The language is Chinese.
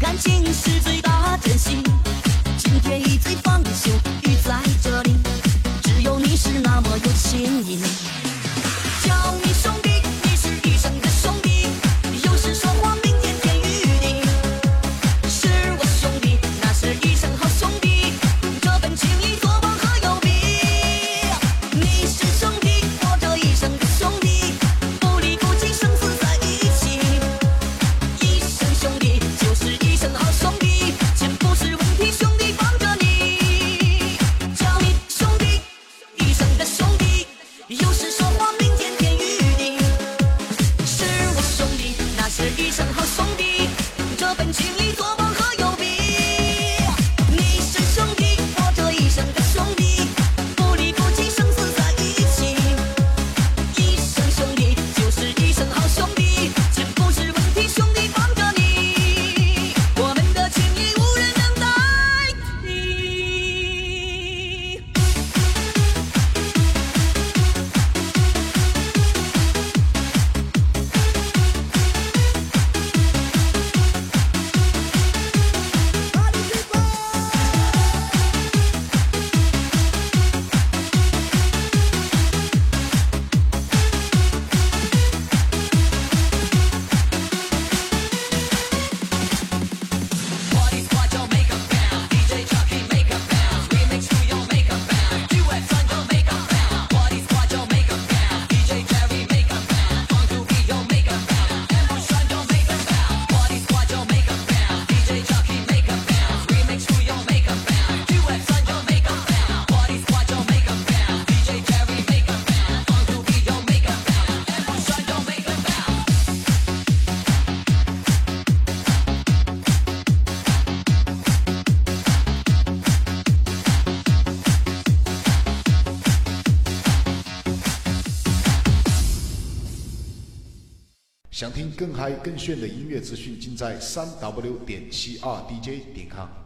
感情是最一生好兄弟，这份情谊。想听更嗨更炫的音乐资讯尽在三 w 点七二 dj 点 com